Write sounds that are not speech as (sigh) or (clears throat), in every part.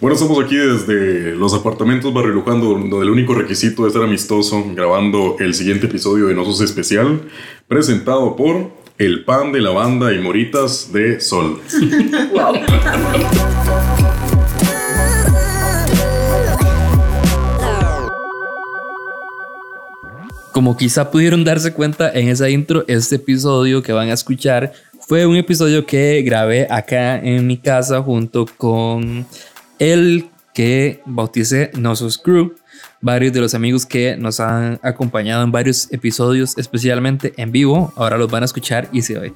Bueno, estamos aquí desde los apartamentos Barrio Luján, donde el único requisito es ser amistoso, grabando el siguiente episodio de Nosos Especial, presentado por El Pan de la Banda y Moritas de Sol. (laughs) Como quizá pudieron darse cuenta en esa intro, este episodio que van a escuchar fue un episodio que grabé acá en mi casa junto con el que bauticé Nosos Crew, varios de los amigos que nos han acompañado en varios episodios, especialmente en vivo. Ahora los van a escuchar y se,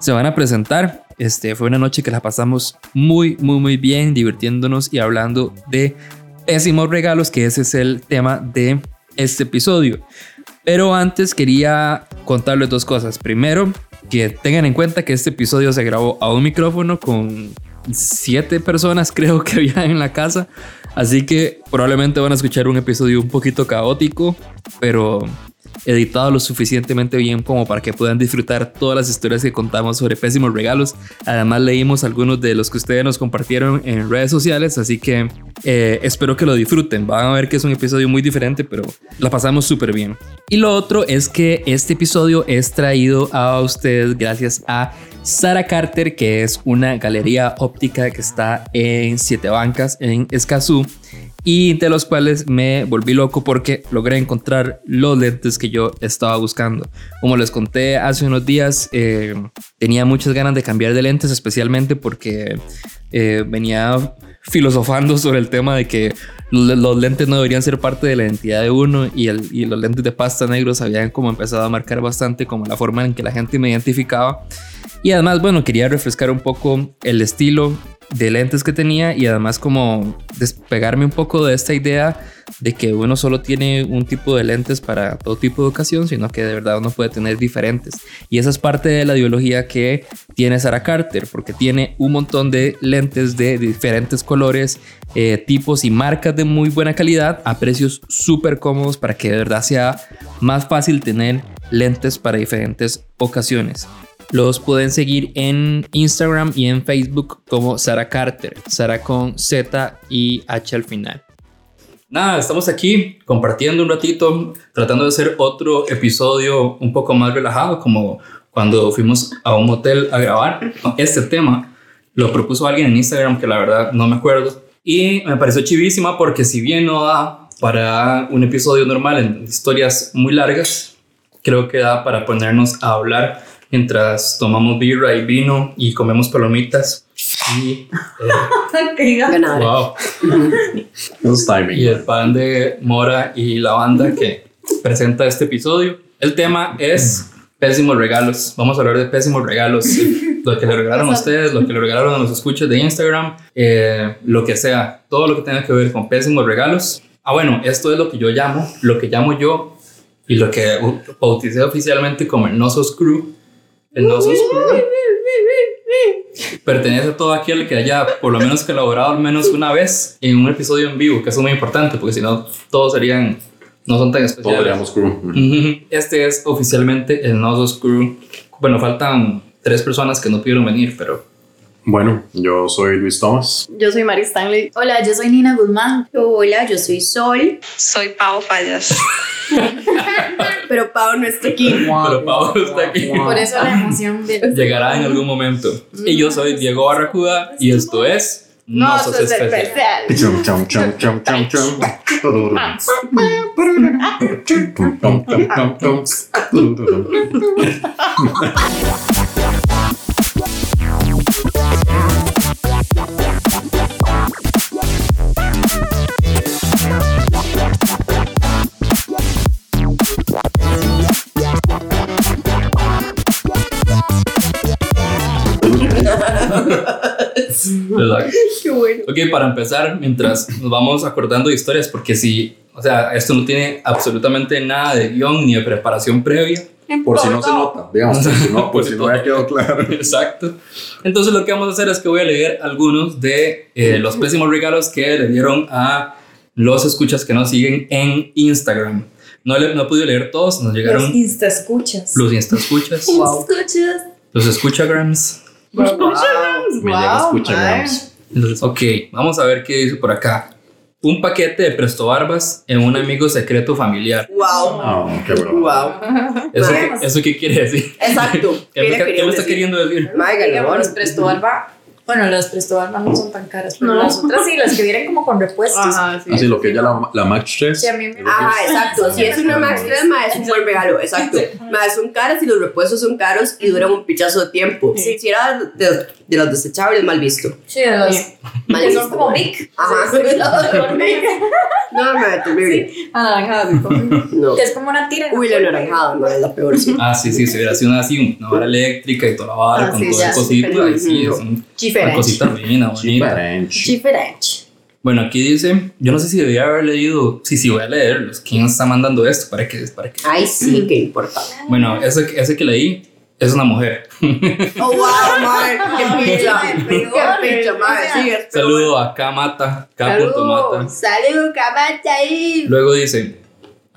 se van a presentar. Este fue una noche que la pasamos muy, muy, muy bien, divirtiéndonos y hablando de pésimos regalos, que ese es el tema de este episodio. Pero antes quería contarles dos cosas. Primero, que tengan en cuenta que este episodio se grabó a un micrófono con siete personas (laughs) creo que había en la casa. Así que probablemente van a escuchar un episodio un poquito caótico, pero editado lo suficientemente bien como para que puedan disfrutar todas las historias que contamos sobre pésimos regalos. Además leímos algunos de los que ustedes nos compartieron en redes sociales, así que eh, espero que lo disfruten. Van a ver que es un episodio muy diferente, pero la pasamos súper bien. Y lo otro es que este episodio es traído a ustedes gracias a Sara Carter, que es una galería óptica que está en Siete Bancas, en Escazú y de los cuales me volví loco porque logré encontrar los lentes que yo estaba buscando. Como les conté hace unos días, eh, tenía muchas ganas de cambiar de lentes, especialmente porque eh, venía filosofando (laughs) sobre el tema de que los lentes no deberían ser parte de la identidad de uno y, y los lentes de pasta negros habían como empezado a marcar bastante como la forma en que la gente me identificaba. Y además, bueno, quería refrescar un poco el estilo de lentes que tenía y además como despegarme un poco de esta idea de que uno solo tiene un tipo de lentes para todo tipo de ocasión, sino que de verdad uno puede tener diferentes. Y esa es parte de la ideología que tiene Sarah Carter, porque tiene un montón de lentes de diferentes colores, eh, tipos y marcas de muy buena calidad a precios súper cómodos para que de verdad sea más fácil tener lentes para diferentes ocasiones. Los pueden seguir en Instagram y en Facebook como Sara Carter, Sara con Z y H al final. Nada, estamos aquí compartiendo un ratito, tratando de hacer otro episodio un poco más relajado, como cuando fuimos a un hotel a grabar. Este tema lo propuso alguien en Instagram que la verdad no me acuerdo. Y me pareció chivísima porque si bien no da para un episodio normal en historias muy largas, creo que da para ponernos a hablar mientras tomamos birra y vino y comemos palomitas. Y, eh, wow. y el pan de mora y lavanda que presenta este episodio. El tema es pésimos regalos. Vamos a hablar de pésimos regalos. lo que le regalaron a ustedes, lo que le regalaron a los escuchos de Instagram, eh, lo que sea, todo lo que tenga que ver con pésimos regalos. Ah, bueno, esto es lo que yo llamo, lo que llamo yo y lo que bauticé oficialmente como el Nosos Crew el no pertenece a todo aquel que haya por lo menos colaborado al menos una vez en un episodio en vivo, que eso es muy importante, porque si no, todos serían, no son tan especiales. Todos crew. Este es oficialmente el Nosos Crew. Bueno, faltan tres personas que no pudieron venir, pero bueno, yo soy Luis Thomas. Yo soy Mari Stanley. Hola, yo soy Nina Guzmán. Hola, yo soy Sol. Soy Pau Fallas. (laughs) Pero Pau no está aquí. Pero Pau no está aquí. Por eso la emoción (laughs) llegará en algún momento. Y yo soy Diego Barracuda y esto es No, sos especial. Chum, chum. (laughs) Qué bueno. Ok, para empezar, mientras nos vamos acordando de historias, porque si, o sea, esto no tiene absolutamente nada de guion ni de preparación previa. Por si no se nota, (laughs) digamos, por si no, por si no ya quedó claro. (laughs) Exacto. Entonces lo que vamos a hacer es que voy a leer algunos de eh, los pésimos regalos que le dieron a los escuchas que nos siguen en Instagram. No, le, no he podido leer todos, nos llegaron... Los Insta escuchas. Los Insta escuchas. Wow. Escuchas. Los escuchagrams. Wow. Wow. Me llega escuchagrams. Entonces, ok, vamos a ver qué dice por acá. Un paquete de presto barbas en un amigo secreto familiar. Wow. Ah, qué bueno. Wow. ¿Eso, qué, ¿eso qué quiere decir? Exacto. ¿Qué, (laughs) ¿Qué me, le qué me está decir? queriendo decir? Mae, Digamos, ganador. los presto barba. Bueno, las presto barba no son tan caras, pero No. las otras sí, las que vienen como con repuestos. Ajá, sí. Así lo que ella la, la Max 3. Sí, a mí me- Ah, exacto. Si es una Max 3, ma, es un buen regalo. Exacto. Ma, son caras y los repuestos son caros y duran un pichazo de tiempo. Sí. Si era de, de los desechables, mal visto. Sí, de las Mal que visto. son como big. Ajá. No, ma, terrible. Anaranjadas, y como- No. que es como una tira. Uy, la naranjada, ma, es la peor. Sí. Ah, sí, sí, si hubiera sido una, así, una vara eléctrica y toda la vara Ah, con sí, todo ya, el cosito, ahí sí, es un- una cosita fina, bonita. Diferente. Bueno, aquí dice, yo no sé si debía haber leído, sí, sí, voy a leerlos. ¿Quién está mandando esto? ¿Para qué? ¿Para qué? Ay, sí, (clears throat) qué importa. Bueno, ese, ese que leí es una mujer. (laughs) Oh, wow, ma, qué picha. Qué picha, ma. Sí. Saludo a K Mata, K. Mata. Salud, cabata ahí. Luego dice,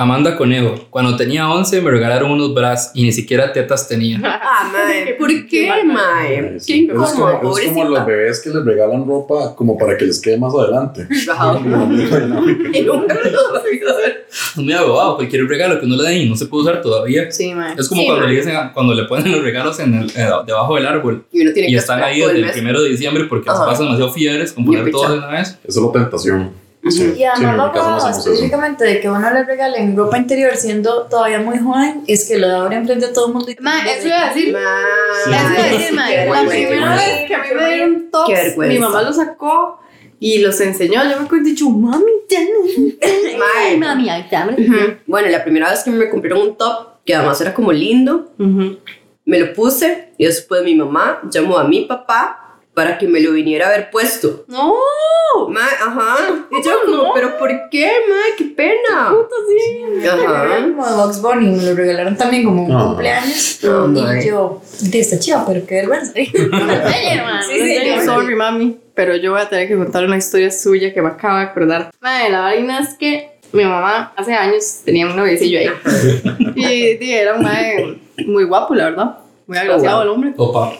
Amanda Conejo, cuando tenía 11 me regalaron unos bras y ni siquiera tetas tenía. Ah, ma, (laughs) ¿por qué, ma? Qué Es como, incómodo, es como los bebés que les regalan ropa como para que les quede más adelante. Es muy abogado, cualquier regalo que no le den y no se puede usar todavía. Sí, mae. Es como Sí, cuando ma. le dicen, cuando le ponen los regalos en el, eh, debajo del árbol Y uno tiene y que están ahí desde el primero de diciembre porque se pasan demasiado fiebres con poner todo de una vez. Eso es la tentación. Sí. Y además Sí, lo no eso. específicamente de que uno le regalen ropa interior siendo todavía muy joven es que lo abren enfrente de todo el mundo. y- Ma, eso iba a decir. Ma, Eso iba a decir, ma. La primera vez que a mí me dieron tops, mi mamá los sacó y los enseñó. Yo me acuerdo y dicho, mami, ya no. (laughs) Mae. mami, ahí está. Bueno, la primera vez que me compraron un top, que además era como lindo, Ujú. me lo puse y después mi mamá llamó a mi papá para que me lo viniera a haber puesto. No, Ma, ajá. Y yo como, pero ¿por qué, ma? ¡Qué pena! puta, sí. Ajá. Como de Bugs Bunny, me lo regalaron también como un Ah. cumpleaños. Oh, my. y yo, de esta chiva, pero qué vergüenza. (laughs) Sí, sí, (laughs) yo- sorry, mami, pero yo voy a tener que contar una historia suya que me acabo de acordar. Madre, la vaina es que mi mamá hace años tenía un noviecillo ahí. y, di, era un mae muy guapo, la verdad. Muy agraciado wow. el hombre. Opa,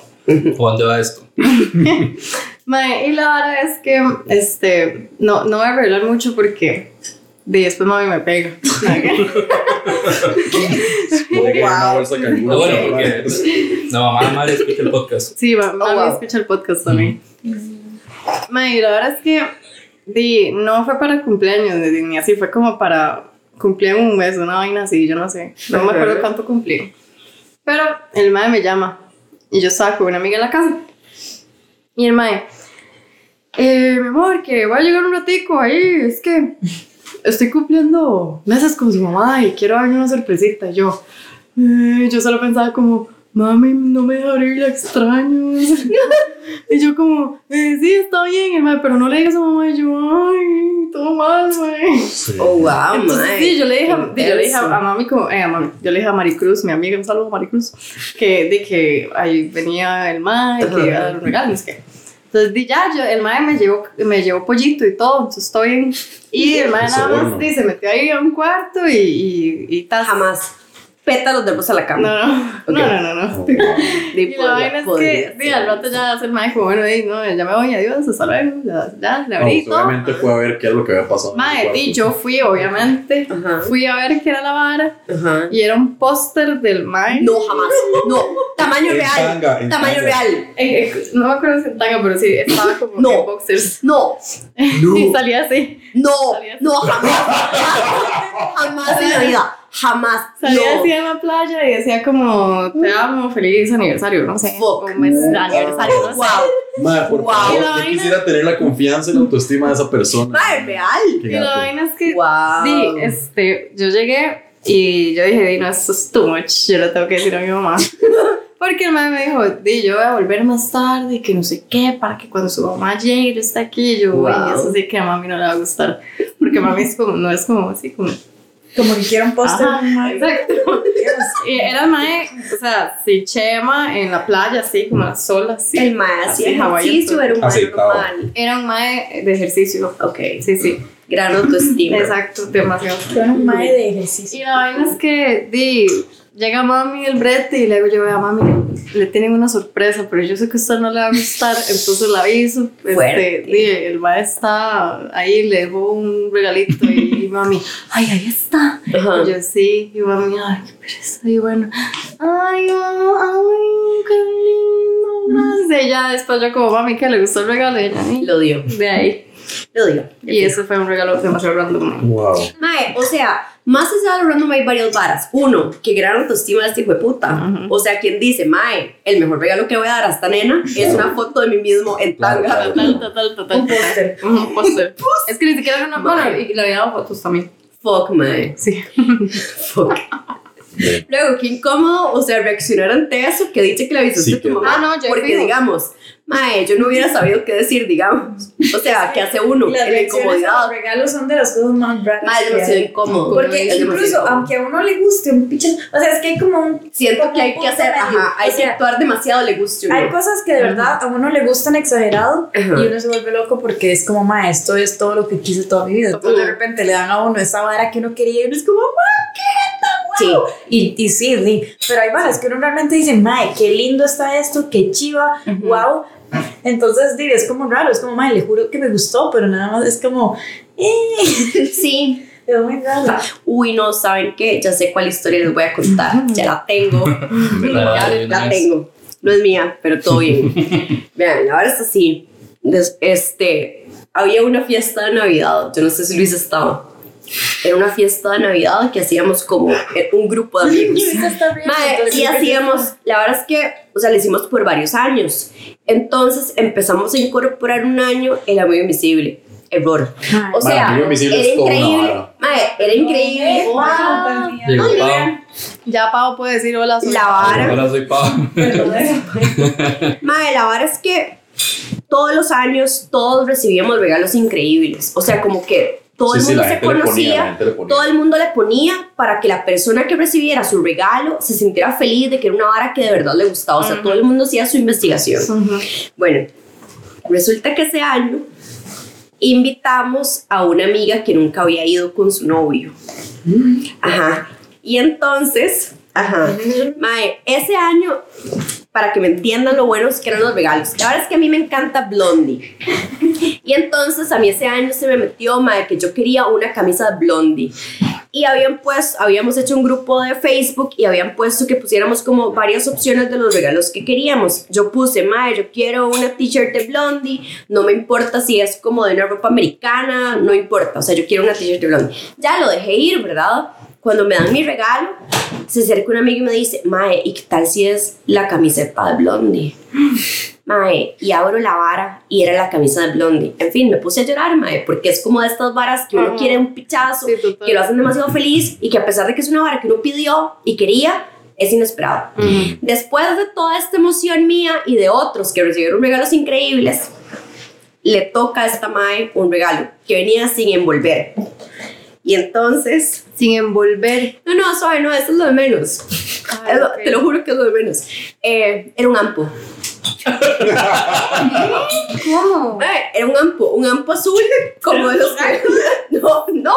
¿o dónde va esto? (laughs) Mae, y la verdad es que este, no, no voy a revelar mucho porque di, después mami me pega. (laughs) De canguro. No, bueno, porque la mamá de madre escucha el podcast. Sí, ma- mami wow. escucha el podcast también. Mae, la verdad es que di, no fue para cumpleaños ni, ni así, fue como para cumplir un mes, una vaina así, yo no sé. No me acuerdo cuánto cumplí. Pero el mae me llama y yo estaba con una amiga en la casa. Y el eh, mi amor, que voy a llegar un ratico ahí, es que estoy cumpliendo meses con su mamá y quiero darle una sorpresita. Yo, eh, yo solo pensaba como, mami, no me deja abrir, la extraño. (laughs) y yo como, eh, sí, está bien, el mae, pero no le digas a mamá. Y yo, ay, todo mal. Sí. Oh, wow, Entonces, sí, yo le dije, a- yo le dije a, a mami, como, eh, a mami, yo le dije a Maricruz, mi amiga, un saludo a Maricruz, que de que ahí venía el mae, que iba a dar un regalo, es que. Entonces, di ya, yo, el mae me llevó, me llevó pollito y todo, entonces estoy bien. Y el mae nada más bueno. di, se metió ahí a un cuarto y, y, y tas. Jamás. Pétalos de rosa a la cama. No, no, Ok. no, no, no, no. Oh, (laughs) Y la podría- vaina es que, ser. al rato ya hace el mae como, bueno, di, no, ya me voy, adiós, hasta luego, ya, ya le abrí y No, obviamente fue a ver qué era lo que había pasado. Mae, di, yo fui, obviamente, Ajá. fui a ver qué era la vara. Ajá. Y era un póster del mae. No, jamás. No. Tamaño En real. tanga, en Tamaño tanga. real. Eh, eh, no me acuerdo si en tanga, pero sí, estaba como No. en boxers. No. (laughs) Y No. salía así. No. Salía así. No, jamás. (laughs) Jamás en la vida. Jamás. Salía no. así en la playa y decía como, te amo, feliz aniversario, no sé. Fuck. Mes de aniversario, no sé. Wow. Mae, por Wow. favor, yo vaina- quisiera tener la confianza y la autoestima de esa persona. Mae, real. Y la vaina es que, Wow. di, este, yo llegué y yo dije, di, no, esto es too much, yo le tengo que decir a mi mamá. (laughs) Porque el madre me dijo, di, yo voy a volver más tarde y que no sé qué, para que cuando su mamá llegue yo esté aquí. Y yo, Wow. "Uy, eso sí que a mami no le va a gustar. Porque mami es como, no es como así, como Como que quiero un póster. Exacto. Y era mae, o sea, sí, chema en la playa, así como la sola, así. El mae Así, hacía ejercicio, era un mae normal. Era un mae de ejercicio. Ok. Sí, sí. gran autoestima. Exacto, demasiado. Fue un mae de ejercicio. Y la vaina es que, di, llega mami el brete y le digo yo, vea mami, le tienen una sorpresa, pero yo sé que usted no le va a gustar, (laughs) entonces la aviso. Este, Fuerte. di, el va está ahí, le dejo un regalito y, mami, (laughs) ay, ahí está. Ajá. Y yo sí, y mami, ay, qué pereza. Y bueno, ay, mamá, ay, qué lindo. Y ya después yo como, mami, que le gustó el regalo, y ella. Lo dio, de ahí. Lo dio. Y eso fue un regalo demasiado random. Wow. Mae, o sea, más allá de lo random hay varias varas. Uno, que gran autoestima de este hijo de puta. O sea, quien dice, Mae, el mejor regalo que voy a dar a esta nena es una foto de mí mismo en tanga. Total, total, total. Un póster. Un póster. Es que ni siquiera era una bueno, y le había dado fotos también. Fuck, Mae. Sí. (laughs) Fuck. Luego, qué incómodo, o sea, reaccionar ante eso, que dice que le avisaste Sí, a tu que- mamá. Ah, no, yo porque, fijo. digamos, Mae, yo no hubiera sabido qué decir, digamos. O sea, ¿qué hace uno? Las la a los incomodidad. regalos son de las cosas más raras. Mae, que demasiado hay. incómodo. Porque incluso, incómodo. aunque a uno le guste un pichón, o sea, es que hay como un. Siento como que hay que hacer, ajá, hay O que sea, actuar demasiado, le guste a Hay uno. cosas que de verdad a uno le gustan exagerado Ajá. y uno se vuelve loco porque es como, ma, esto es todo lo que quise toda mi vida. Entonces de repente le dan a uno esa vara que uno quería y uno es como, ma, qué Sí. Y, y sí, sí, pero hay varas que uno realmente dice, ma, qué lindo está esto, qué chiva, wow. Entonces, di, es como raro, es como, ma, le juro que me gustó, pero nada más es como, eh, (laughs) Sí. es muy raro. Uy, no, ¿saben qué? Ya sé cuál historia les voy a contar. Ya la tengo. (laughs) ya la tengo. No es mía, pero todo bien. (laughs) Vean, la verdad es así. Este, había una fiesta de Navidad. Yo no sé si Luis estaba. Era una fiesta de Navidad que hacíamos como un grupo de amigos. (laughs) Entonces, y ¿qué hacíamos, la verdad es que, o sea, lo hicimos por varios años. Entonces empezamos a incorporar un año el amigo invisible. Error. O sea, era increíble. vara. Mae, era increíble. Wow. Llegó Pau. Ya Pau puede decir hola. soy La vara. Hola, soy Pau. (laughs) Mae, la verdad es que todos los años todos recibíamos regalos increíbles. O sea, como que todo Sí, el mundo se conocía, ponía. todo el mundo le ponía para que la persona que recibiera su regalo se sintiera feliz de que era una vara que de verdad le gustaba. O sea, todo el mundo hacía su investigación. Bueno, resulta que ese año invitamos a una amiga que nunca había ido con su novio. Ajá. Y entonces, ajá. Mae, ese año, para que me entiendan lo buenos que eran los regalos. La verdad es que a mí me encanta Blondie. Y entonces a mí ese año se me metió, mae, que yo quería una camisa Blondie. Y habían puesto, habíamos hecho un grupo de Facebook y habían puesto que pusiéramos como varias opciones de los regalos que queríamos. Yo puse, mae, yo quiero una t-shirt de Blondie, no me importa si es como de una ropa americana, no importa, o sea, yo quiero una t-shirt de Blondie. Ya lo dejé ir, ¿verdad? Cuando me dan mi regalo, se acerca un amigo y me dice, mae, ¿y qué tal si es la camiseta de Blondie? Mae, y abro la vara y era la camisa de Blondie. En fin, me puse a llorar, mae, porque es como de estas varas que uno Ajá. quiere un pichazo, Sí, que lo hacen demasiado feliz y que a pesar de que es una vara que uno pidió y quería, es inesperado. Después de toda esta emoción mía y de otros que recibieron regalos increíbles, le toca a esta mae un regalo que venía sin envolver. Y entonces, Sin envolver. no, no, suave, no, eso es lo de menos. Ay, (laughs) Es lo- ok. Te lo juro que es lo de menos. Eh, era un ampo. ¿Cómo? Era un ampo, un ampo azul, como de los que... (laughs) No, no,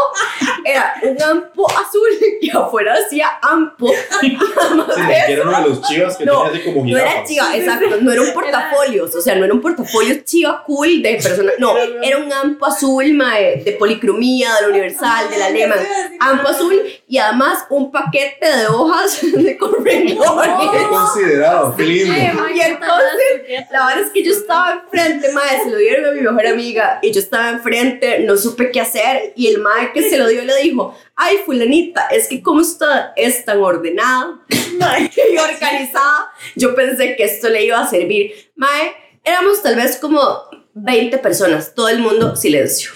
era un ampo azul que afuera decía ampo. Sí, ni siquiera uno de los chivas que No, tenía así como No era chiva, exacto, no era un portafolios, o sea, no era un portafolio chiva cool de personas, no, era un ampo azul mae, de policromía, de la Universal, de la Lehman, ampo azul y además un paquete de hojas (laughs) de Qué corredor. considerado, qué lindo. Y entonces, la verdad es que yo estaba enfrente, mae, se lo dieron a mi mejor amiga y yo estaba enfrente, no supe qué hacer y el mae que se lo dio le dijo, ay, fulanita, es que como usted es tan ordenada (laughs) y organizada, yo pensé que esto le iba a servir. Mae, éramos tal vez como 20 personas, todo el mundo silencio.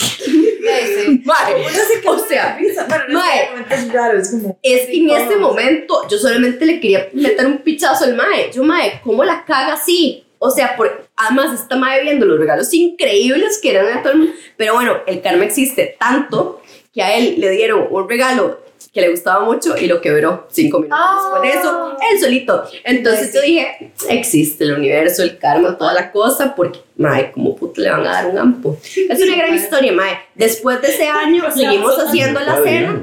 Mae, o sea, Mae. es raro, es como. es que en este momento yo solamente le quería meter un pichazo al mae. Yo, mae, ¿cómo la caga así? O sea, por, además está mae viendo los regalos increíbles que eran a todo el mundo. Pero bueno, el karma existe tanto que a él le dieron un regalo que le gustaba mucho y lo quebró cinco minutos después de eso, él solito. Entonces yo dije, existe el universo, el karma, toda la cosa, porque, mae, ¿cómo puto le van a dar un ampo? Es una gran historia, mae. Después de ese año seguimos haciendo la cena.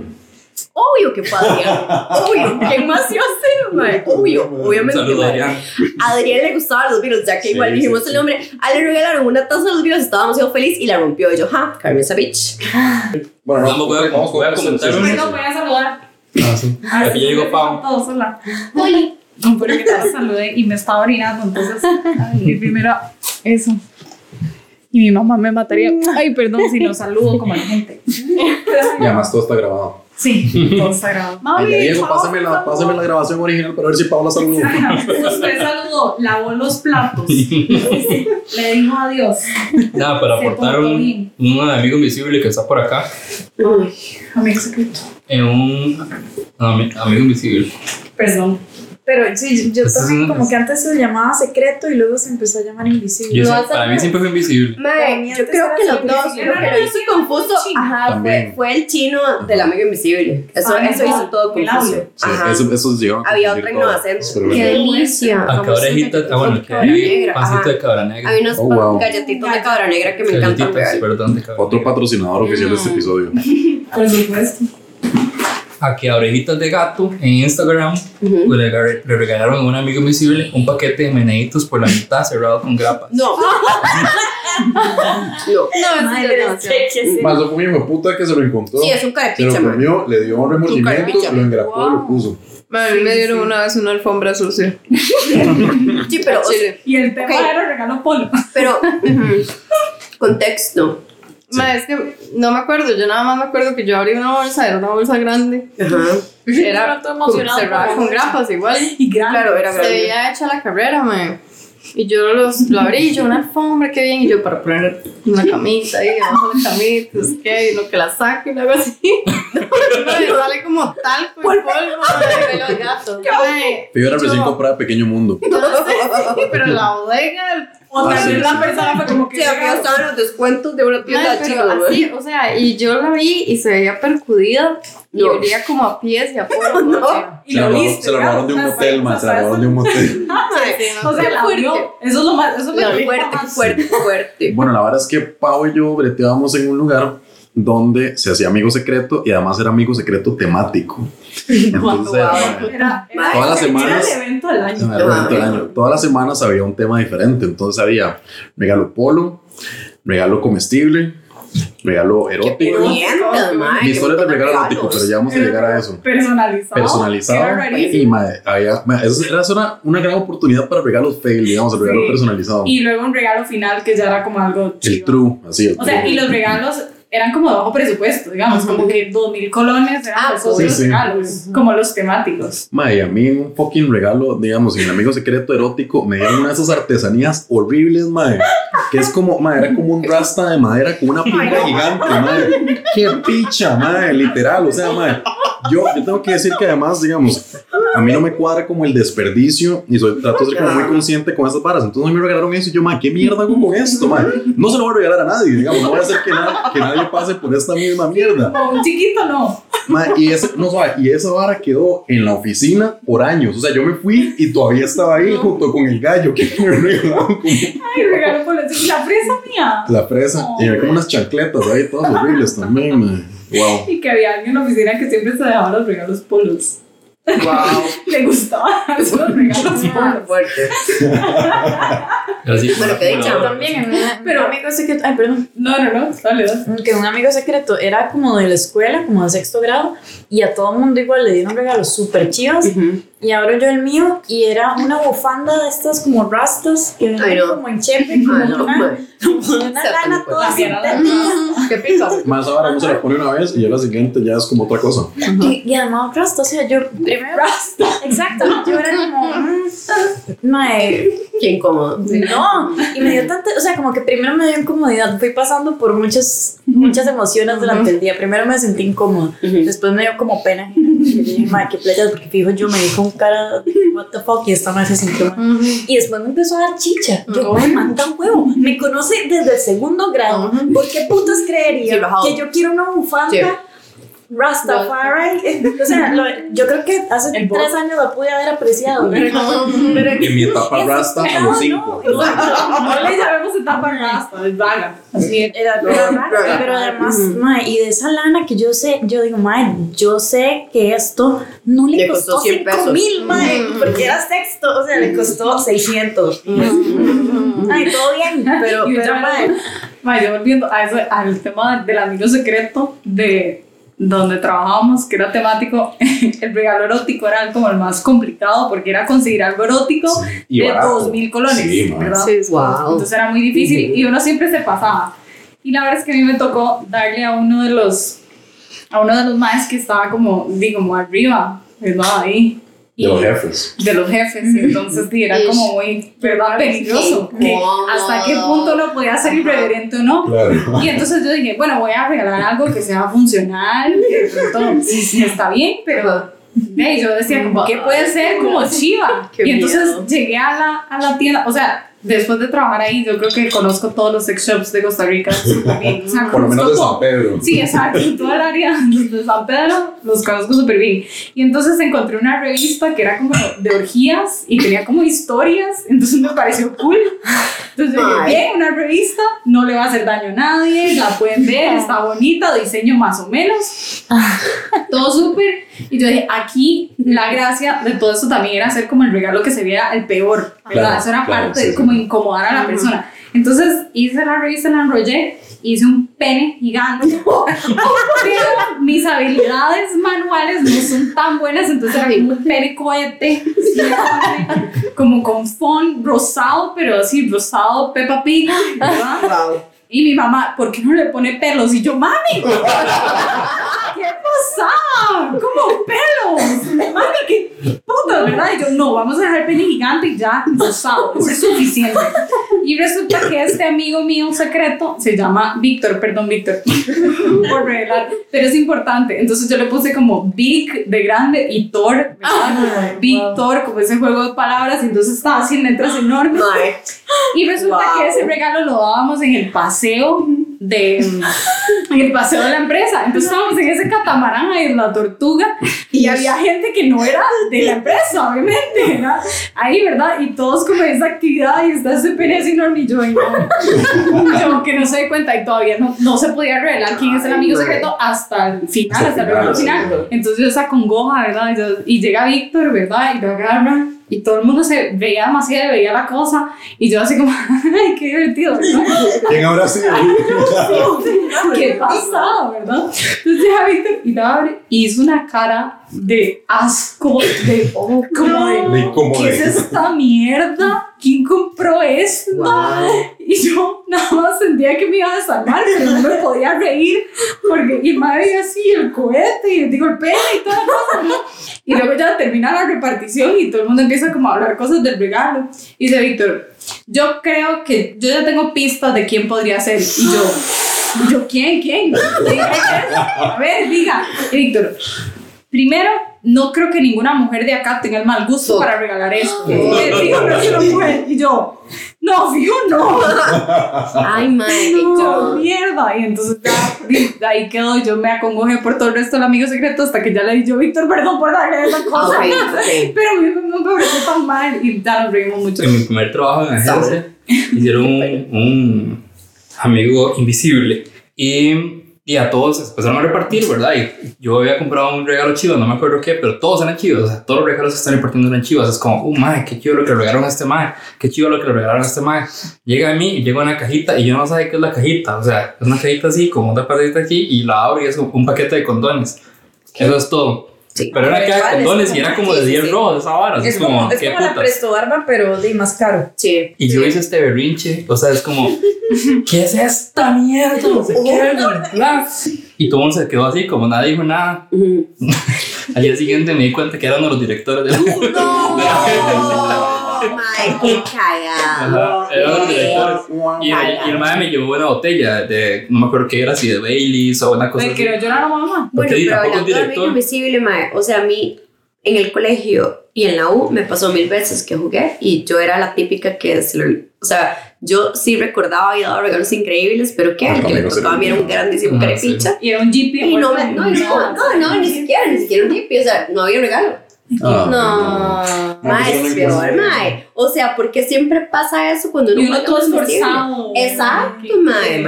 Obvio que fue Adrián. Obvio. (laughs) ¿Quién más iba a ser, mae? Obvio. Obviamente. Saludos. Adrián. A Adrián le gustaban los virus, ya que igual Sí, dijimos sí, el sí. nombre. A él le regalaron una taza de los virus, estábamos yo feliz y la rompió. Y yo, ja, Carmen Savich. (laughs) Bueno, Vamos, voy a- vamos voy a con comentar sí, sí, sí. Bueno, voy a saludar. Ah, sí. Ah, Aquí ya llegó Pau. Todos, hola. No, pero que te saludé y me estaba orinando, entonces, ay, primero, eso. Y mi mamá me mataría. Ay, perdón si no saludo como a la gente. Y además todo está grabado. Sí, todo está grabado. Ay, Mami, Diego, pásame la, saludó. pásame la grabación original para ver si Paula saludó. Usted saludó, lavó los platos, le dijo adiós. Nada, para aportar un, un amigo invisible que está por acá. Amigo secreto. En un ami- amigo invisible. Perdón. Pero sí, yo Este es también como que antes se llamaba secreto y luego se empezó a llamar invisible. Yo a para mí siempre fue invisible. Para yo creo que los dos, lo que lo hizo confuso, ajá, fue, el chino del amigo invisible. Eso, Ah, eso no, hizo todo el confuso. audio. Sí, Ajá. eso, eso a Había todo. inocente. Pero Qué delicia. Acá orejitas, ah, bueno, que hay pancito de cabra negra. Hay unos Oh, wow. galletitos de cabra negra que me encantan perdón, de cabra Otro patrocinador oficial de este episodio. (laughs) Por supuesto. Aquí a orejitas de gato en Instagram Ujú. pues, le, le regalaron a un amigo invisible un paquete de meneitos por la mitad cerrado con grapas. No. (laughs) no. No, Madre. ¿qué- qué es eso? Más lo fue de puta que se lo encontró. Sí, es un se lo carepicha, man. comió, le dio un remordimiento, carepicha. lo engrapó y lo puso. A mí me dieron una vez una alfombra sucia. Sí, pero, o sea. Y el tema Ok. era regalo polo. pero, ujú. contexto. Ma, es que no me acuerdo, yo nada más me acuerdo que yo abrí una bolsa, era una bolsa grande. Ajá. Era cerrada con grapas igual. (laughs) Y grande. Claro, era Se grande. veía hecha la carrera, man. Y yo los, lo abrí, y yo una alfombra, qué bien. Y yo para poner una camita ahí, abajo de la camita, es que y lo que la saco y lo hago así. (laughs) Y sale como talco y polvo de los gatos. Yo era recién comprada Pequeño Mundo. (laughs) No sé, sí, pero la bodega, el O tal Ah, vez la persona fue como que. Sí, aquí estaban los descuentos de una tienda chicos, güey. o sea, y yo la vi y se veía percudida y No. olía como a pies y a polvo. (laughs) No. Y Se lo viste. se la robaron de un ¿verdad? motel, man. Se la robaron de un motel. (laughs) No O sea, fuerte. Eso es lo más. Eso lo fuerte, fuerte, fuerte. Bueno, la verdad es que Pau y yo breteábamos en un lugar donde se hacía amigo secreto y además era amigo secreto temático. (laughs) Entonces, era- Era, era, Todas las era semanas- el evento del año. Era el evento del año. Todas las semanas había un tema diferente. Entonces había regalo polo, regalo comestible, regalo erótico. Mi historia de regalo erótico, pero ya vamos a llegar a eso. Personalizado. Personalizado. Era. Y había, eso era una, una gran oportunidad para regalos fail, digamos, el regalo Sí. personalizado. Y luego un regalo final que ya era como algo el chido. true, así. El O sea, true. y los regalos eran como de bajo presupuesto, digamos, como que dos mil colones eran Ah, los sí, regalos, como los temáticos. Mae, a mí en un fucking regalo, digamos, en el amigo secreto erótico, me dieron una de esas artesanías horribles, mae. Que es como, mae, era como un rasta de madera con una pinta gigante, mae. Qué picha, mae, literal. O sea, mae, yo, yo tengo que decir que además, digamos, a mí no me cuadra como el desperdicio y soy, trato de ser como muy consciente con esas varas. Entonces a mí me regalaron eso y yo, mae, ¿qué mierda hago con esto, mae? No se lo voy a regalar a nadie, digamos, no voy a hacer que, na- que nadie pase por esta misma mierda. Como un chiquito, no. Ma, y, ese, no, suave, y esa vara quedó en la oficina por años. O sea, yo me fui y todavía estaba ahí junto con el gallo que me regalaron Ay, regalo por eso. La fresa mía. la fresa. Y había como unas chancletas ahí, todas horribles también. ma. Wow. Y que había alguien en la oficina que siempre se dejaba los regalos polos. Wow. (laughs) Le gustaban (laughs) esos regalos Muy polos. fuerte. (laughs) Así, Bueno, qué dicha. También Pero- un amigo secreto, ay, perdón, No, no, no, dale, dale. que un amigo secreto era como de la escuela, como de sexto grado, y a todo mundo igual le dieron regalos súper chivas, y abro yo el mío, y era una bufanda de estas como rastas, que Ay, venían no. como en chepe, como Ay, no, una, como una lana toda sintética. Qué pico. Más ahora uno se la pone una vez y ya la siguiente ya es como otra cosa. Y, y además rasta, o sea, yo primero... Rasta. Exacto, yo era como... mm, mae, Qué incómodo. No, y me dio tanta, o sea, como que primero me dio incomodidad, fui pasando por muchas, muchas emociones durante el día. Primero me sentí incómoda, después me dio como pena. Y dije, madre, qué playas, porque fijo, yo me dijo un cara what the fuck, y esta vez se sintió mal. Y después me empezó a dar chicha. Yo, me manda un huevo. Me conoce desde el segundo grado. ¿Por qué putas creería Sí, que yo quiero una bufanda? Sí. Rastafari. (laughs) O sea, lo- yo creo que hace El tres años lo pude haber apreciado. Pero, pero En mi etapa rasta a los cinco. No le llamemos etapa rasta, es vaga. Así. Era, pero además, mae, y de esa lana que yo sé, yo digo, mae, yo sé que esto no le, Le costó, costó 100 5 pesos. mil, mae, porque era sexto, o sea, le costó 600. Ay, todo bien, (laughs) pero, pero ya, mae, Ma, yo volviendo a eso, al tema del amigo secreto de donde trabajábamos, que era temático, (laughs) el regalo erótico era como el más complicado porque era conseguir algo erótico Y de dos mil colones, Sí. ¿verdad? Sí. Wow. Entonces era muy difícil y uno siempre se pasaba. Y la verdad es que a mí me tocó darle a uno de los, a uno de los maestros que estaba como, digo, como arriba, ¿verdad? Ahí. De los jefes. de los jefes, entonces sí, era como muy, ¿verdad? Peligroso. Que hasta qué punto uno podía ser irreverente o no. Claro. Y entonces yo dije, bueno, voy a regalar algo que sea funcional, que de pronto (laughs) sí, sí está bien, pero ahí yo decía, como, ¿qué puede ser como chiva? (laughs) Qué y entonces miedo. llegué a la, a la tienda, o sea, después de trabajar ahí, yo creo que conozco todos los sex shops de Costa Rica (laughs) súper bien. O sea, Por lo menos de San todo. Pedro. Sí, exacto, en toda el área (laughs) de San Pedro los conozco súper bien. Y entonces encontré una revista que era como de orgías y tenía como historias, entonces me pareció cool. Entonces dije, Ay. bien, una revista, no le va a hacer daño a nadie, la pueden (laughs) ver, está bonita, diseño más o menos, todo súper. Y yo dije, aquí la gracia de todo esto también era hacer como el regalo que se viera el peor, ¿verdad? Claro, Eso era claro, parte sí, de como incomodar a la persona. Entonces hice la revista, la enrollé, hice un pene gigante. (laughs) Pero mis habilidades manuales no son tan buenas, entonces era como un pene cohete, (laughs) como con font rosado, pero así rosado Peppa Pig, ¿verdad? Wow. Y mi mamá, ¿por qué no le pone pelos? Y yo, mami, (laughs) ¿qué pasa? ¿Cómo pelos? Mami, qué puta, ¿verdad? Y yo, no, vamos a dejar el pene gigante y ya, rosado, eso es suficiente. Y resulta que este amigo mío secreto se llama Víctor, perdón, Víctor, (laughs) por revelar, pero es importante. Entonces yo le puse como Big de grande y Thor, ¿verdad? Víctor, como ese juego de palabras, y entonces estaba así en letras enormes. Y resulta Wow. que ese regalo lo dábamos en el paseo de en (laughs) el paseo de la empresa. Entonces estábamos en ese catamarán ahí en la tortuga y había gente que no era de la empresa, obviamente, (laughs) ¿verdad? Ahí, ¿verdad? Y todos como en esa actividad y está ese pene así enorme y yo, y no, (laughs) yo que no se dé cuenta y todavía no, no se podía revelar quién es el amigo secreto hasta el final, hasta el regalo final. Entonces yo esa congoja, ¿verdad? Y, yo- y llega Víctor, ¿verdad? Y lo agarra y todo el mundo se veía demasiado, veía la cosa y yo así como, (laughs) ay, qué divertido, ¿verdad? ¿Quién habrá sido? (laughs) (laughs) ¿Qué pasado, verdad? Entonces llega Víctor y la abre y hizo una cara de asco, de oh, como De incómodo. ¿qué es esta mierda? ¿Quién compró esto? Wow. (laughs) Y yo nada más sentía que me iba a desarmar, pero no me podía reír porque y madre así el cohete y digo el pene y ¿no? Y luego ya termina la repartición y todo el mundo empieza como a hablar cosas del regalo. Y dice Víctor, yo creo que yo ya tengo pistas de quién podría ser. Y yo, y yo ¿quién? ¿Quién? A ver, diga. Y Víctor, primero, no creo que ninguna mujer de acá tenga el mal gusto para regalar esto. Eh, Fijo, no mujer. Y yo, no, fijo, no. (laughs) Ay, yo, no. mierda. Y entonces ya, ahí quedó. Yo me acongojé por todo el resto del amigo secreto hasta que ya le dije yo, Víctor, perdón por darle esa cosa. (laughs) Pero a mí no me pareció tan mal y ya nos reímos mucho. En mi primer trabajo en agencia, hicieron (laughs) un, un amigo invisible. Y, y a todos empezaron a repartir, ¿verdad? Y yo había comprado un regalo chivo, no me acuerdo qué, pero todos eran chivos. O sea, todos los regalos que están repartiendo eran chivos. Es como, oh, madre, qué chido lo que le regalaron a este madre. Qué chido lo que le regalaron a este madre. Llega a mí llega una cajita y yo no sé qué es la cajita. O sea, es una cajita así, como una patadita aquí, y la abro y es un, un paquete de condones. Eso es todo. Sí. Pero era es condones y era como de sí, sí, 10 sí. rojos esa vara. Es como, es ¿qué como la presto barba, pero de más caro. Sí. Y yo hice este berrinche, o sea, es como, (laughs) ¿qué es esta mierda? No sé qué, bla. Y todo el mundo se quedó así, como nadie dijo nada. (laughs) Al día siguiente me di cuenta que eran los directores de la, (laughs) de la No, mae, qué cagado. Ajá, eran los directores. Y el, y el madre me llevó una botella de, no me acuerdo qué era, si de Baileys o una cosa Me quiero llorar a mamá. Bueno, pero hablando de director. invisible, mae, o sea, a mí en el colegio y en la U me pasó mil veces que jugué y yo era la típica que se lo, o sea, yo sí recordaba y dado regalos increíbles, pero que Ah, el que se tocaba a mí era un grandísimo Ah, carepicha. Y era un GP. Y no, me, no, no, no, no, ni siquiera, ni siquiera un hippie, o sea, no había regalo. No. Mae, pues es peor, mae. O sea, porque siempre pasa eso cuando uno Y uno todo esforzado. Exacto, mae.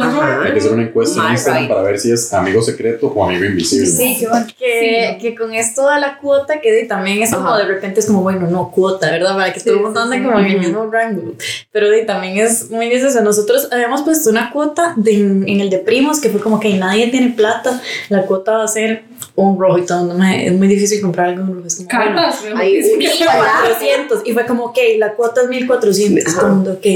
Ajá. Hay que hacer una encuesta en My Instagram para ver si es amigo secreto o amigo invisible. Sí, que, que, que con esto da la cuota que de- también es como de repente es como, bueno, no cuota, ¿verdad? Para que todo el mundo ande como en el mismo rango. Pero de, también es muy necesario. Nosotros habíamos puesto una cuota de, en el de primos que fue como que nadie tiene plata, la cuota va a ser un rojo y todo. No, me- es muy difícil comprar algo en rojo. Es como, bueno, Cartas. Hay (laughs) un 1400 (laughs) y fue como, ok, la cuota es 1400. Ajá. Todo el mundo, ok.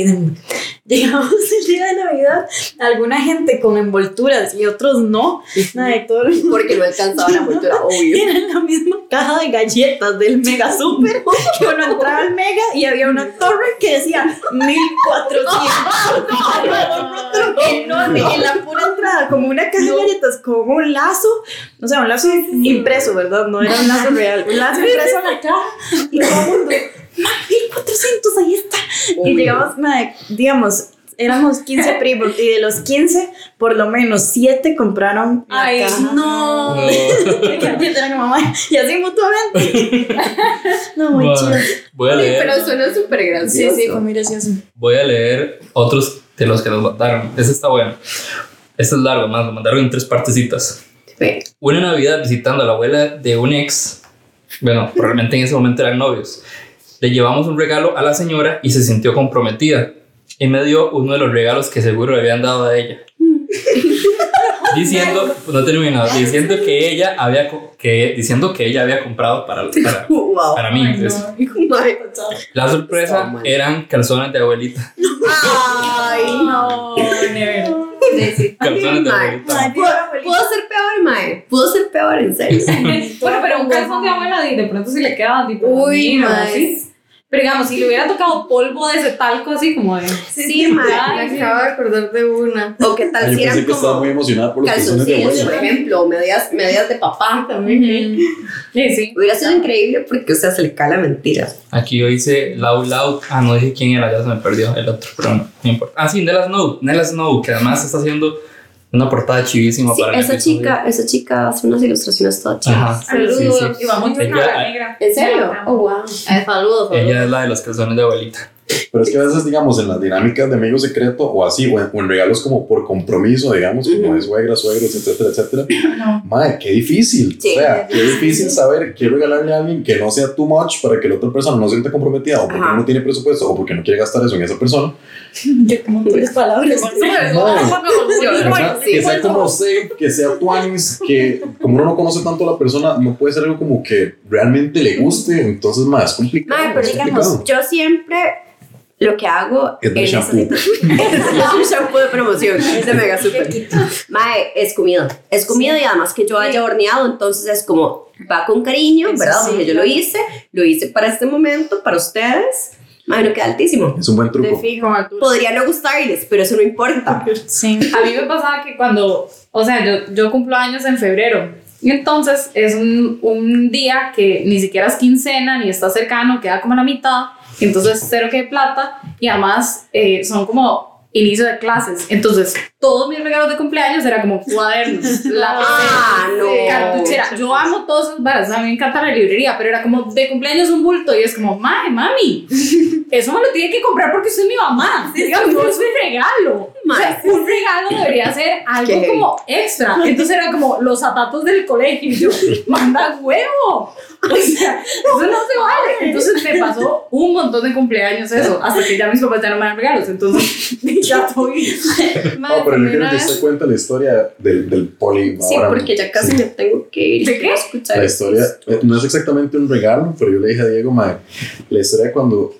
(laughs) Llegamos el día de Navidad, alguna gente con envolturas y otros no. Nada, de todo el Porque no alcanzaba la envoltura, (laughs) obvio. era la misma caja de galletas del Mega Super. (laughs) Que uno entraba al Mega y había una torre que decía 1400 enorme en la pura entrada como una caja de galletas con un lazo. O sea un lazo impreso verdad no era un lazo real. Un lazo impreso. en la caja y todo el mundo "Ma, 1400 ahí está y Obvio. llegamos ma, digamos éramos 15 (laughs) primos y de los 15 por lo menos 7 compraron la Ay, caja no. No. (laughs) Y así mutuamente. (laughs) No, muy Bueno, chido. Voy a Sí, leer. pero suena súper Sí, gracioso. sí, fue muy gracioso. Voy a leer otros de los que nos mandaron. Este está bueno. Este es largo, más. Lo mandaron en tres partecitas. Ve. Una Navidad visitando a la abuela de un ex. Bueno, probablemente en ese momento eran novios. Le llevamos un regalo a la señora y se sintió comprometida. Y me dio uno de los regalos que seguro le habían dado a ella. (laughs) diciendo, pues no terminado, diciendo que ella había, que, diciendo que ella había comprado para, para, (laughs) Wow. para mí. Entonces, no. La sorpresa mal. eran calzones de abuelita. Ay, No, never. Calzones de abuelita. Pudo, ser peor, Mae. Pudo ser peor, en serio. (laughs) Bueno, pero un calzón de abuela de, de pronto si le queda tipo Uy, mae. así. Pero digamos, si le hubiera tocado polvo de ese talco así como de. Sí, Mae. Me acabo de acordar de una. O qué tal yo si pensé eran que estaba muy como emocionada por los calzones de calzoncillos, por ejemplo, medias, medias de papá. Sí, sí. Hubiera sido increíble porque, o sea, se le cae la mentira. Aquí yo hice Loud Loud. Ah, no dije quién era, ya se me perdió el otro, pero no, no importa. Ah, sí, Nella Snow. Nella Snow, que además está haciendo una portada chivísima Sí, para esa chica, esa chica hace unas ilustraciones todas chidas. Saludos. Sí, sí. Y va mucho en Ella- la negra. ¿En serio? Oh, wow. Eh, saludos. Ella es la de los calzones de abuelita. Pero es que a veces, digamos, en las dinámicas de amigo secreto o así, o en, o en regalos como por compromiso, digamos, como de suegra, suegros, etcétera, etcétera. No. Madre, qué difícil. Sí, o sea, qué difícil saber qué regalarle a alguien que no sea too much para que la otra persona no se sienta comprometida o porque Ajá. no tiene presupuesto o porque no quiere gastar eso en esa persona. (laughs) Yo como tres palabras. que sea como safe, que sea tuanis, que como uno no conoce tanto a la persona, no puede ser algo como que realmente le guste, entonces más es complicado. Mae, pero digamos, complicado. yo siempre lo que hago Es en shampoo. (laughs) es un shampoo de promoción, (laughs) es de mega super. Mae, es comida. Es comida y además que yo haya horneado, entonces es como va con cariño, Eso ¿verdad? sí, Porque yo lo hice, lo hice para este momento, para ustedes. Mae, no queda altísimo. Es un buen De truco. fijo. Podría no gustarles, pero eso no importa. (laughs) Sí. A mí me pasaba que cuando, o sea, yo, yo cumplo años en febrero. Y entonces es un, un día que ni siquiera es quincena, ni está cercano, queda como a la mitad. Entonces cero que plata. Y además eh, son como inicio de clases. Entonces todos mis regalos de cumpleaños era como cuadernos, lápices, (laughs) Ah, no. cartuchera. Yo amo todos esos varas, a mí me encanta la librería, pero era como de cumpleaños un bulto y es como, mae, mami, eso me lo tiene que comprar porque soy mi mamá. Digamos, no es un regalo. O sea, un regalo debería ser (laughs) algo Qué como extra. Entonces era como los zapatos del colegio y yo, (laughs) manda huevo. O sea, eso no se vale. Entonces me pasó un montón de cumpleaños eso, hasta que ya mis papás ya no me dan regalos. Entonces ya estoy. Pero yo quiero que usted cuente la historia del, del poli. Sí, ahora, porque ya casi sí. me tengo que ir. ¿De qué? escuchar La historia eh, no es exactamente un regalo, pero yo le dije a Diego, mae, la historia de cuando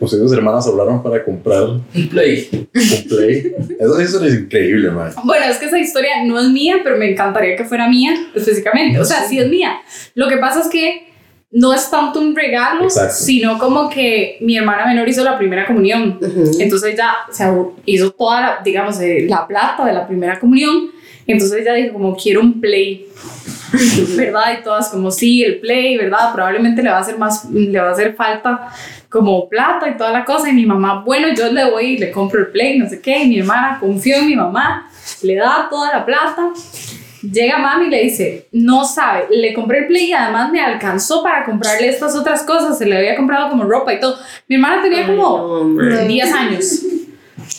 ustedes y sus hermanas hablaron para comprar un Un play. play. Eso, eso es increíble, mae. Bueno, es que esa historia no es mía, pero me encantaría que fuera mía específicamente. O sea, sí es mía. Lo que pasa es que no es tanto un regalo, Exacto. sino como que mi hermana menor hizo la primera comunión. Ujú. Entonces ella se abu- hizo toda, la, digamos, eh, la plata de la primera comunión. Entonces ella dijo como, quiero un play. (laughs) ¿verdad? Y todas como, sí, el play, ¿verdad? Probablemente le va a hacer más, le va a hacer falta como plata y toda la cosa. Y mi mamá, bueno, yo le voy y le compro el play, no sé qué. Y mi hermana confió en mi mamá, le da toda la plata. Llega mami y le dice, no sabe, le compré el play y además me alcanzó para comprarle estas otras cosas, se le había comprado como ropa y todo. Mi hermana tenía Ay, no, como hombre. 10 años. (laughs)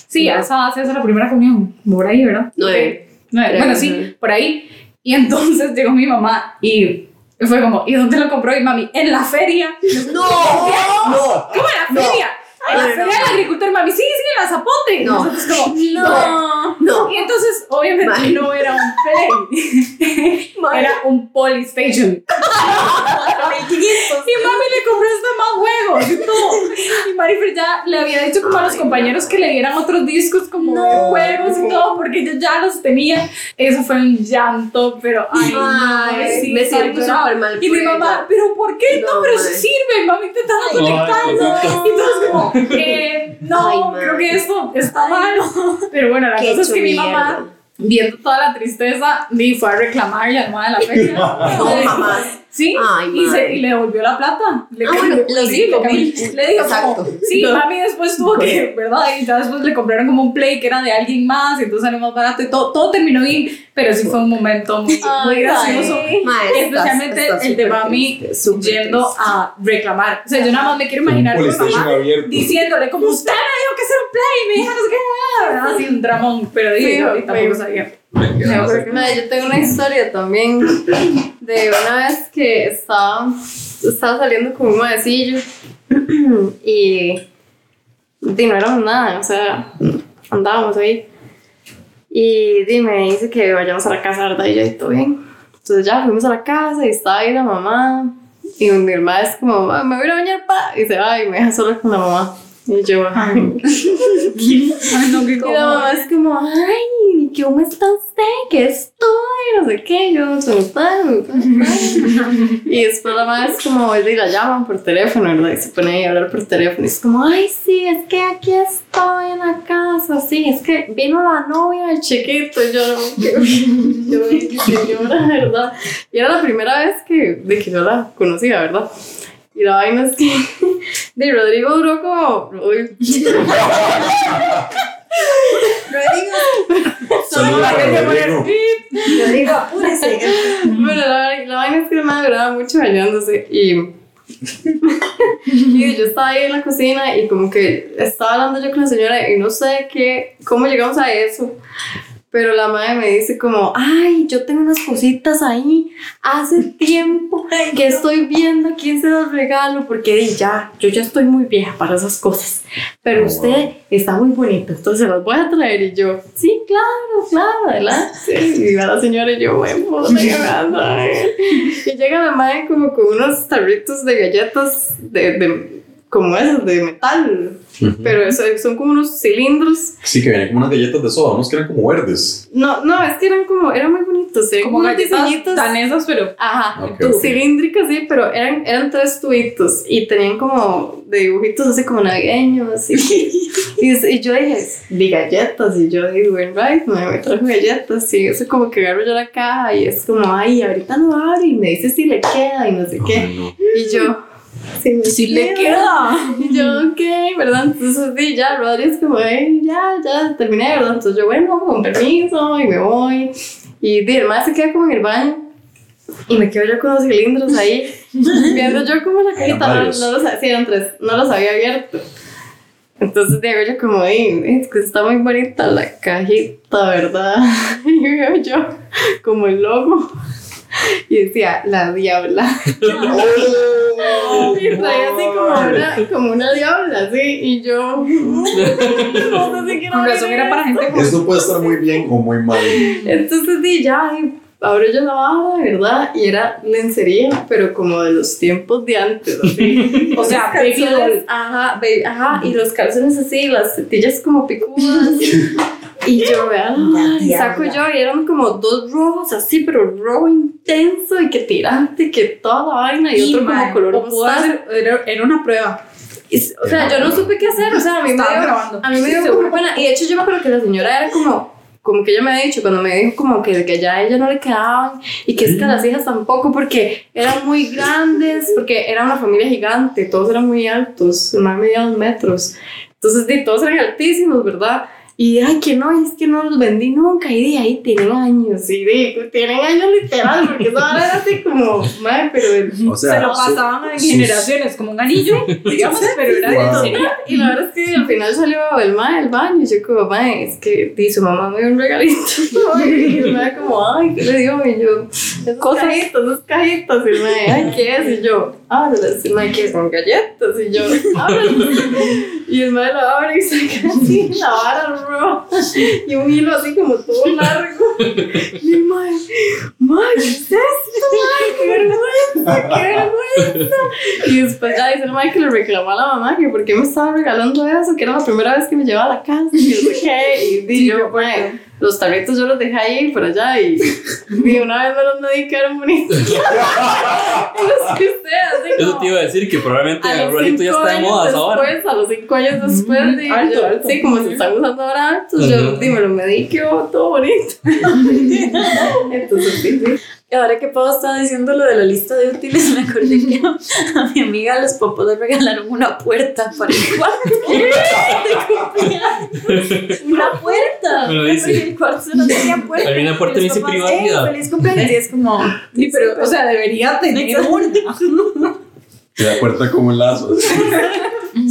Sí, a esa se hace la primera comunión, por ahí, ¿verdad? Nueve. Nueve, Bueno, sí, por ahí. Y entonces llegó mi mamá y fue como, ¿y dónde lo compró? Y mami, en la feria. No, (laughs) no. ¿Cómo en la feria? La Ay, feria no. del agricultor, mami, sí, sí, la zapote. No. Nosotros como, No, no. Y entonces, obviamente, no era un play, era un Polystation. (laughs) Y mami le compró hasta más juegos y todo. Y Marifer ya le había dicho como a los compañeros que le dieran otros discos como de juegos y todo, porque ellos ya los tenían. Eso fue un llanto, pero ay, sí, me siento súper mal Y mi mamá, ella. pero ¿por qué? No, No, pero sí sirve, mami intentando conectarlo. Y entonces como, (laughs) eh, no, Ay, creo que esto está mal. Pero bueno, la Qué cosa es que mi mamá. Viendo toda la tristeza, ni fue a reclamarle al mamá de la feria. (laughs) No, jamás. Sí, Ay, y, se- y le devolvió la plata. Le Ah, bueno, los sí, le, mil. le dijo Exacto. sí, mami después tuvo que, (laughs) ¿verdad? Y ya después le compraron como un play que era de alguien más, y entonces salió más barato y todo, todo terminó bien, pero sí fue un momento muy, muy Ay, gracioso. ay. Mae, estás- Especialmente estás el de mami triste, yendo triste. a reclamar. O sea, yo nada más me quiero imaginar a mi mamá diciéndole como usted me dijo que hacer un play, mi hija no sé qué, así un dramón, pero dije, Sí, yo ahorita sí. tampoco sabía. Mae, yo tengo una historia también de una vez que estaba, estaba saliendo con un maecillo (clears throat) y, y no éramos nada, o sea, andábamos ahí. Y di, me dice que vayamos a la casa, ¿verdad? Y yo, ¿todo bien? Entonces ya fuimos a la casa y estaba ahí la mamá. Y mi hermana es como, "Ma, me voy a bañar, pa. Y se va y me deja sola con la mamá. Y yo, Ay, no, qué y la cómodo. mamá es como, ay, ¿cómo está usted? ¿Qué estoy? No sé qué. Yo, "Súper, súper". Y después la mamá es como, y la llaman por teléfono, ¿verdad? Y se pone ahí a hablar por teléfono. Y es como, ay, sí, es que aquí estoy en la casa. Sí, es que vino la novia del chiquito. Y yo, yo, "Ay, señora, ¿verdad? Y era la primera vez que, de que yo la conocía, ¿verdad? Y la vaina es que (laughs) de Rodrigo duró como. uy, Saludos para Rodrigo. Yo digo, apúrese. Bueno, la, la vaina es que me duraba mucho bañándose y, (laughs) y yo estaba ahí en la cocina y como que estaba hablando yo con la señora y no sé qué, cómo llegamos a eso. Pero la madre me dice como, ay, yo tengo unas cositas ahí hace tiempo (laughs) que estoy viendo a quién se los regalo porque ya, yo ya estoy muy vieja para esas cosas. Pero Oh, usted está muy bonito, entonces se las voy a traer. Y yo, sí, claro, claro, adelante. Y va la señora y yo, bueno, puta, ¿qué me vas a traer?". Y llega la madre como con unos tarritos de galletas de, de como esos, de metal. Pero eso, son como unos cilindros. Sí, que vienen como unas galletas de soda, unos que eran como verdes. No, no, es que eran como, eran muy bonitos. Eran Como unos galletas diseñitos. danesas, pero Ajá, Ok, tu- ok. cilíndricas, sí, pero eran, eran tres tubitos y tenían como de dibujitos así como navideños. Y, (laughs) y, y yo dije, vi galletas, y yo digo, bueno, right, me, trajo galletas, y eso como que agarro yo la caja y es como, ay, ahorita no abre, y me dice si le queda y no sé qué. Ay, no. Y yo, sí, me si le queda. (laughs) y yo, ok, ¿verdad? Entonces, sí, ya, Rodri es como, "Ey, ya, ya, terminé, ¿verdad? Entonces yo, bueno, con permiso, y me voy. Y di, el más se queda como en el baño. Y me quedo yo con los cilindros ahí, (laughs) viendo yo como la cajita, no, no los, sí, eran tres, no los había abierto. Entonces digo yo como, "Ey, es que está muy bonita la cajita, ¿verdad? (laughs) Y veo yo como el logo. Y decía, la diabla. (laughs) Y traía así como una, como una diabla, así. Y yo. (laughs) No sé si quiero Con razón era para gente con Esto puede estar muy bien o muy mal. Entonces, sí, ya. y abro yo la baja, ¿verdad? Y era lencería, pero como de los tiempos de antes, así. (laughs) O sea, baby. Ajá, baby- ajá. Y los calzones así, las tetillas como picudas. Y yo, vean, La y saco yo, y eran como dos rojos así, pero rojo intenso y que tirante, que toda la vaina, y, otro como color hacer- era, era una prueba. Y, o sea, yo no supe qué hacer, o sea, a mí me Estaba dio, grabando. a mí me dio Seguro. como pena. Y de hecho yo me acuerdo que la señora era como, como que ella me ha dicho, cuando me dijo como que, que ya a ella no le quedaban y que es que a las hijas tampoco porque eran muy grandes, porque era una familia gigante, todos eran muy altos, más de dos metros. Entonces, de, todos eran altísimos, ¿verdad? Y ay, que no, es que no los vendí nunca. Y de ahí tienen años, y de, tienen años literal, porque eso ahora era así como, madre, pero O sea, se lo su- pasaban en sus- generaciones como un anillo, digamos, pero era Wow. en serio. Y la verdad es que al final salió el mae del baño. Y yo, como, mae, es que di, su mamá me dio un regalito. (laughs) y el mae, como, ay, ¿qué le dio? Y yo, esos Cosas. cajitos, esos cajitos. Y el ay, ¿qué es? Y yo, ábrelas. Y el ¿qué son galletas? Y yo, ábrelas. Y el mae lo abre y saca así la vara roja. Y un hilo así como todo largo. Y el mae, mae, ¿qué es esto, mae? ¡Qué vergüenza! ¡Qué vergüenza! Y después ya dice el mae que le reclamó a la mamá que por qué me estaba regalando eso, que era la primera vez que me llevaba a la casa y sé qué. Y yo, mae, los tarritos yo los dejé ahí por allá y, y una vez me los medicaron bonitos. y (laughs) (laughs) los que sea, así Eso como- te iba a decir que probablemente a el los rolito ya cinco está de años moda ahora. después, a los cinco años después, di, alto, yo- alto. sí, como se están usando ahora altos, yo, Ujú. di, me lo medí, quedó todo bonito. (laughs) Entonces, sí, sí. Y ahora que Pau estaba diciendo lo de la lista de útiles, (laughs) me acordé que a mi amiga los papás le regalaron una puerta para el cuarto. (laughs) (laughs) Una puerta. Me lo dice. Porque el cuarto no tenía puerta. A mí una puerta Y dice privacidad. "Ey, feliz cumpleaños. Y es como. Sí, pero, o sea, debería tener una. Se da cuenta como un lazo.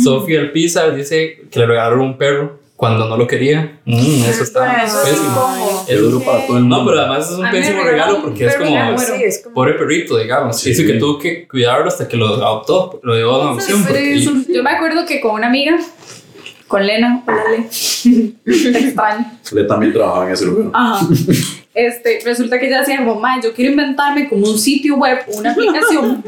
Sofía El Pizar dice que le regalaron un perro cuando no lo quería. Mm, eso está Bueno, eso es pésimo. incómodo. Es duro para todo el mundo. No, pero además es un pésimo regalo porque es como. Sí, es como. pobre perrito, digamos. Sí. Dice que tuvo que cuidarlo hasta que lo adoptó, lo dio a adopción. Porque- eso- yo me acuerdo que con una amiga, con Lena, hola Le, (laughs) te extraño. Le también trabajaba en ese lugar. Ajá. Este, resulta que ella decía como, "Mae, yo quiero inventarme como un sitio web, una aplicación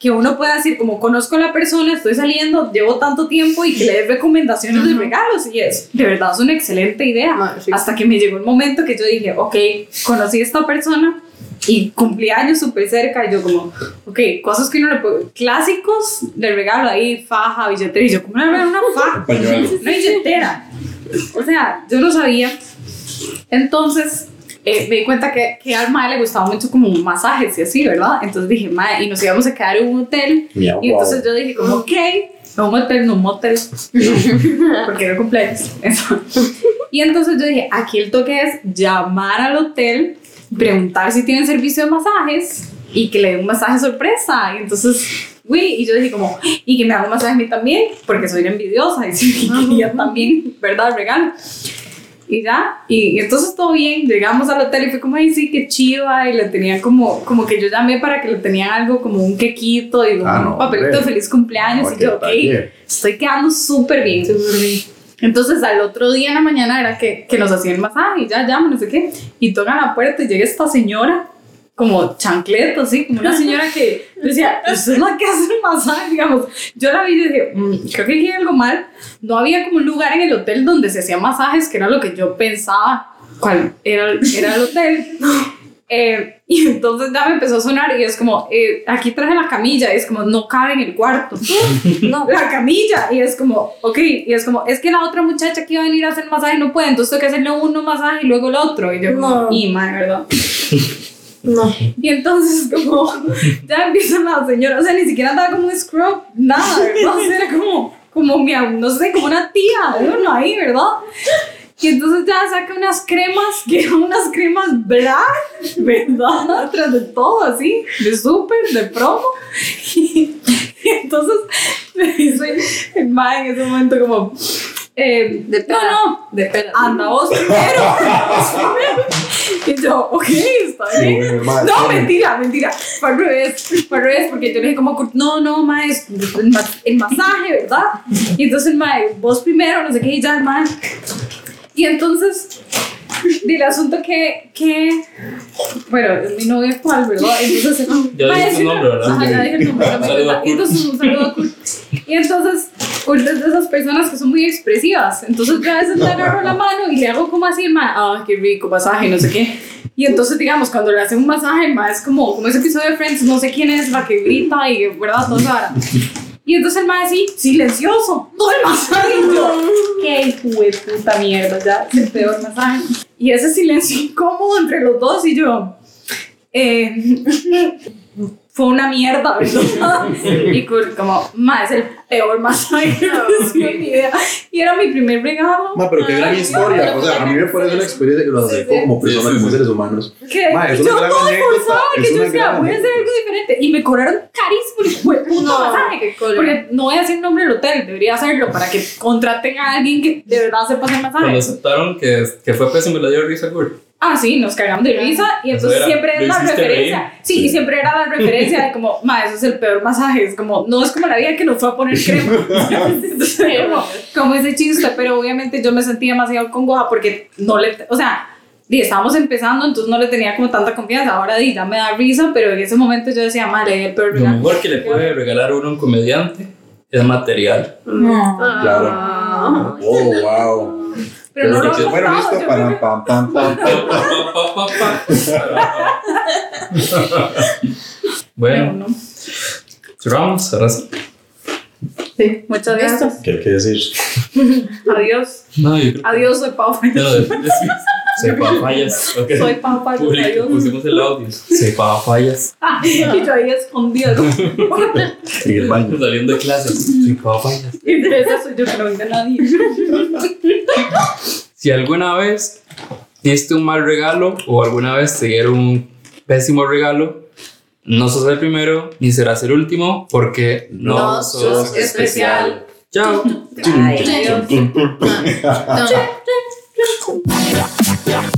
que uno pueda decir como conozco a la persona, estoy saliendo, llevo tanto tiempo y que le dé recomendaciones de regalos y es, de verdad es una excelente idea. Sí. Hasta que me llegó el momento que yo dije, ok, conocí a esta persona y cumplí años súper cerca y yo como, ok, cosas que uno le puede, clásicos de regalo ahí, faja, billetera y yo, ¿cómo le voy a dar una faja? (laughs) Una billetera. O sea, yo no sabía. Entonces, eh, me di cuenta que, que al mae le gustaba mucho como masajes y así, ¿verdad? Entonces dije, mae, y nos íbamos a quedar en un hotel. Miau, Y entonces guau. yo dije, como, ok, no un hotel, no un motel. (laughs) Porque era cumpleaños. (laughs) Eso. Y entonces yo dije, aquí el toque es llamar al hotel, (laughs) preguntar si tienen servicio de masajes y que le den un masaje sorpresa. Y entonces, güey, y yo dije como, y que me haga un masaje a mí también, porque soy envidiosa y (laughs) sí, quería también, ¿verdad? Regalo. Y ya, y, y entonces todo bien, llegamos al hotel y fue como, ay, sí, qué chiva, y le tenían como, como que yo llamé para que le tenían algo como un quequito y Ah, un no, papelito de feliz cumpleaños, No, y yo, ok, estoy quedando súper bien. Entonces al otro día en la mañana era que, que nos hacían masaje y ya llamo, no sé qué. Y tocan la puerta y llega esta señora, como chancleta, así, como una señora que decía, usted es la que hace el masaje, digamos. Yo la vi y dije, "Mm, creo que aquí hay algo mal. No había como un lugar en el hotel donde se hacían masajes, que era lo que yo pensaba, cuál era, era el hotel. Eh, (laughs) y entonces ya me empezó a sonar y es como, eh, aquí traje la camilla y es como, no cabe en el cuarto. (laughs) no, la camilla. Y es como, ok, y es como, es que la otra muchacha que iba a venir a hacer masaje no puede, entonces tengo que hacerle uno masaje y luego el otro. Y yo, como, No. y madre, ¿verdad? (laughs) No. Y entonces como, ya empieza la señora, o sea, ni siquiera andaba como un scrub, nada, ¿verdad? O sea, era como, como mi, no sé, como una tía de uno ahí, ¿verdad? Y entonces ya saca unas cremas, que eran unas cremas black, ¿verdad? (laughs) Tras de todo así, de súper, de promo. Y, (laughs) y entonces (laughs) me dice el mae en ese momento como, eh, De no, pera. no, De pera. anda vos primero. y yo, ok, está bien. Sí, No, sí. mentira, mentira. Fue al revés. Fue al revés porque yo le dije como, no, no, mae, es el, el masaje, ¿verdad? Y entonces el mae, vos primero, no sé qué, y ya el mae. Y entonces, del asunto que, que, bueno, es mi novio actual, ¿verdad? Entonces, (laughs) Ya dije su nombre, ¿verdad? Ajá, ya dije el nombre. (laughs) Y entonces, un saludo. Y entonces, Kurt es de esas personas que son muy expresivas. Entonces, yo a veces le agarro la mano y le hago como así, ah, qué rico masaje, no sé qué. Y entonces, digamos, cuando le hacen un masaje, es como, como ese episodio de Friends, no sé quién es la que grita y, ¿verdad? Todo ahora. Y entonces el mae así, silencioso, todo el masaje. Y yo, qué hijo de puta mierda, ya es el peor masaje. y ese silencio (laughs) incómodo entre los dos y yo. eh, (laughs) fue una mierda, ¿verdad? y como, ma, es el peor masaje que he recibido en mi vida. Y era mi primer regalo. Ma, pero qué gran historia. O sea, a mí me parece una experiencia que los acercó como personas, Sí, como seres humanos. que Ma, es yo una gran todo es que yo una decía, voy a hacer algo diferente. Y me cobraron carísimo de puto No, masaje. qué. Porque no voy a decir el nombre del hotel, debería hacerlo para que contraten a alguien que de verdad sepa hacer Cuando masaje. aceptaron que, que fue pésimo, le dio risa. Ah, sí, nos cagamos de risa y entonces era, siempre es la referencia. Sí, Sí. y siempre era la (laughs) referencia de como, ma, eso es el peor masaje. Es como, no es como la vida que nos fue a poner crema. (laughs) Entonces, como, como ese chiste, pero obviamente yo me sentí demasiado congoja porque no le, o sea, di, estábamos empezando, entonces no le tenía como tanta confianza. Ahora di, ya me da risa, pero en ese momento yo decía, madre, el peor Lo regalo". mejor que le puede regalar uno a un comediante es material. No. Claro. Ah. Oh, wow. Pero no lo Bueno, he comprado, listo. Pam, pam, pam, pam. Pa, pa, pa, pa. pero bueno, no. cerramos. Ahora sí. Sí, Muchas gracias. ¿Qué hay que decir? (laughs) Adiós. No, yo creo que- Adiós, soy Pau. (laughs) (laughs) Soy Fallas. Soy Pau Fallas. Pusimos el audio. Soy Fallas. y yo ahí. En (laughs) el baño. Saliendo de clase. Soy Fallas. Y de esa soy yo que no venga nadie. (laughs) Si alguna vez diste un mal regalo o alguna vez te dieron un pésimo regalo, no sos el primero ni serás el último porque no, No sos sos especial. especial. Chao. Ay. No.